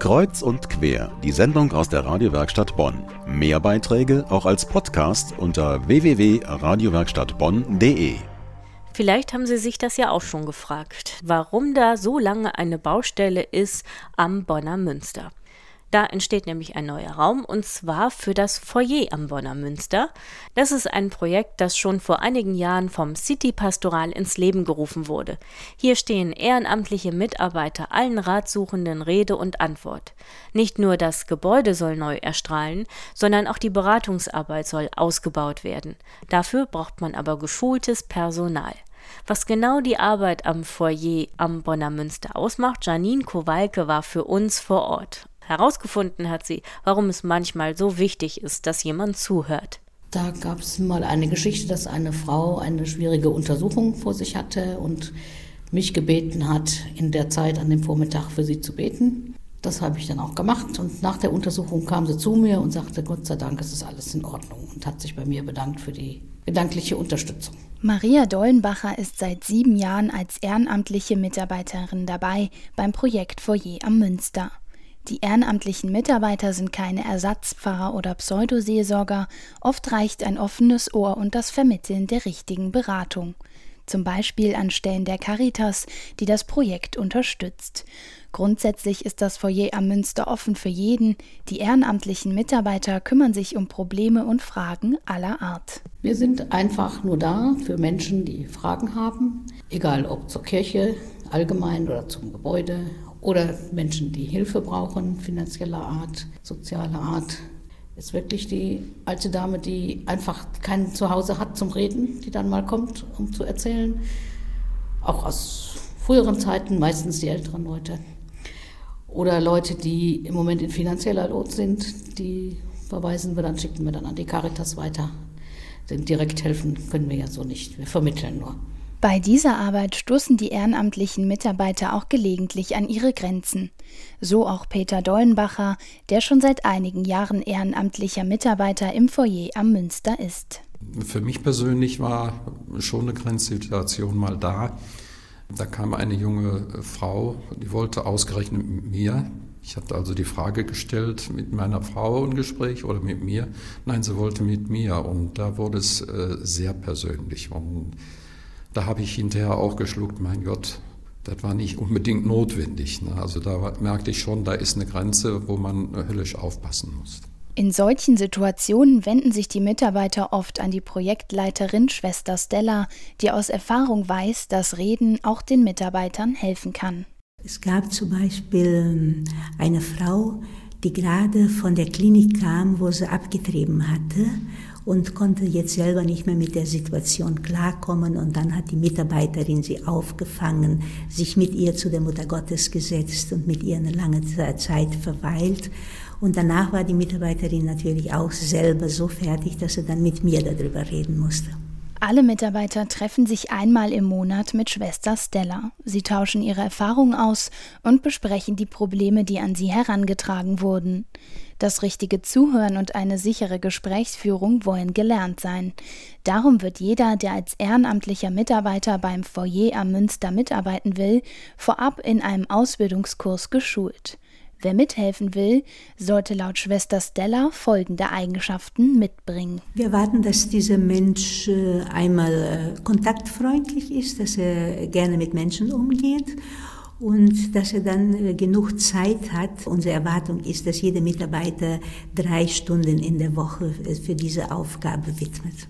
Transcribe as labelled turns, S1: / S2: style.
S1: Kreuz und quer, die Sendung aus der Radiowerkstatt Bonn. Mehr Beiträge auch als Podcast unter www.radiowerkstattbonn.de.
S2: Vielleicht haben Sie sich das ja auch schon gefragt, warum da so lange eine Baustelle ist am Bonner Münster. Da entsteht nämlich ein neuer Raum und zwar für das Foyer am Bonner Münster. Das ist ein Projekt, das schon vor einigen Jahren vom City Pastoral ins Leben gerufen wurde. Hier stehen ehrenamtliche Mitarbeiter allen Ratsuchenden Rede und Antwort. Nicht nur das Gebäude soll neu erstrahlen, sondern auch die Beratungsarbeit soll ausgebaut werden. Dafür braucht man aber geschultes Personal. Was genau die Arbeit am Foyer am Bonner Münster ausmacht, Janine Kowalke war für uns vor Ort Herausgefunden hat sie, warum es manchmal so wichtig ist, dass jemand zuhört.
S3: Da gab es mal eine Geschichte, dass eine Frau eine schwierige Untersuchung vor sich hatte und mich gebeten hat, in der Zeit an dem Vormittag für sie zu beten. Das habe ich dann auch gemacht und nach der Untersuchung kam sie zu mir und sagte, Gott sei Dank, es ist alles in Ordnung und hat sich bei mir bedankt für die gedankliche Unterstützung.
S4: Maria Dollenbacher ist seit sieben Jahren als ehrenamtliche Mitarbeiterin dabei beim Projekt Foyer am Münster. Die ehrenamtlichen Mitarbeiter sind keine Ersatzpfarrer oder Pseudoseelsorger, oft reicht ein offenes Ohr und das Vermitteln der richtigen Beratung. Zum Beispiel an Stellen der Caritas, die das Projekt unterstützt. Grundsätzlich ist das Foyer am Münster offen für jeden. Die ehrenamtlichen Mitarbeiter kümmern sich um Probleme und Fragen aller Art.
S3: Wir sind einfach nur da für Menschen, die Fragen haben, egal ob zur Kirche allgemein oder zum Gebäude oder Menschen, die Hilfe brauchen, finanzieller Art, sozialer Art. Ist wirklich die alte Dame, die einfach kein Zuhause hat zum Reden, die dann mal kommt, um zu erzählen. Auch aus früheren Zeiten, meistens die älteren Leute. Oder Leute, die im Moment in finanzieller Not sind, die verweisen wir dann, schicken wir dann an die Caritas weiter. Denn direkt helfen können wir ja so nicht. Wir vermitteln nur.
S4: Bei dieser Arbeit stoßen die ehrenamtlichen Mitarbeiter auch gelegentlich an ihre Grenzen. So auch Peter Dollenbacher, der schon seit einigen Jahren ehrenamtlicher Mitarbeiter im Foyer am Münster ist.
S5: Für mich persönlich war schon eine Grenzsituation mal da. Da kam eine junge Frau, die wollte ausgerechnet mit mir. Ich hatte also die Frage gestellt, mit meiner Frau ein Gespräch oder mit mir. Nein, sie wollte mit mir und da wurde es äh, sehr persönlich. Und da habe ich hinterher auch geschluckt, mein Gott, das war nicht unbedingt notwendig. Ne? Also da merkte ich schon, da ist eine Grenze, wo man höllisch aufpassen muss.
S4: In solchen Situationen wenden sich die Mitarbeiter oft an die Projektleiterin Schwester Stella, die aus Erfahrung weiß, dass Reden auch den Mitarbeitern helfen kann.
S6: Es gab zum Beispiel ähm, eine Frau, die gerade von der Klinik kam, wo sie abgetrieben hatte und konnte jetzt selber nicht mehr mit der Situation klarkommen. Und dann hat die Mitarbeiterin sie aufgefangen, sich mit ihr zu der Mutter Gottes gesetzt und mit ihr eine lange Zeit verweilt. Und danach war die Mitarbeiterin natürlich auch selber so fertig, dass sie dann mit mir darüber reden musste.
S4: Alle Mitarbeiter treffen sich einmal im Monat mit Schwester Stella. Sie tauschen ihre Erfahrungen aus und besprechen die Probleme, die an sie herangetragen wurden. Das richtige Zuhören und eine sichere Gesprächsführung wollen gelernt sein. Darum wird jeder, der als ehrenamtlicher Mitarbeiter beim Foyer am Münster mitarbeiten will, vorab in einem Ausbildungskurs geschult. Wer mithelfen will, sollte laut Schwester Stella folgende Eigenschaften mitbringen.
S6: Wir erwarten, dass dieser Mensch äh, einmal äh, kontaktfreundlich ist, dass er gerne mit Menschen umgeht und dass er dann äh, genug Zeit hat. Unsere Erwartung ist, dass jeder Mitarbeiter drei Stunden in der Woche für diese Aufgabe widmet.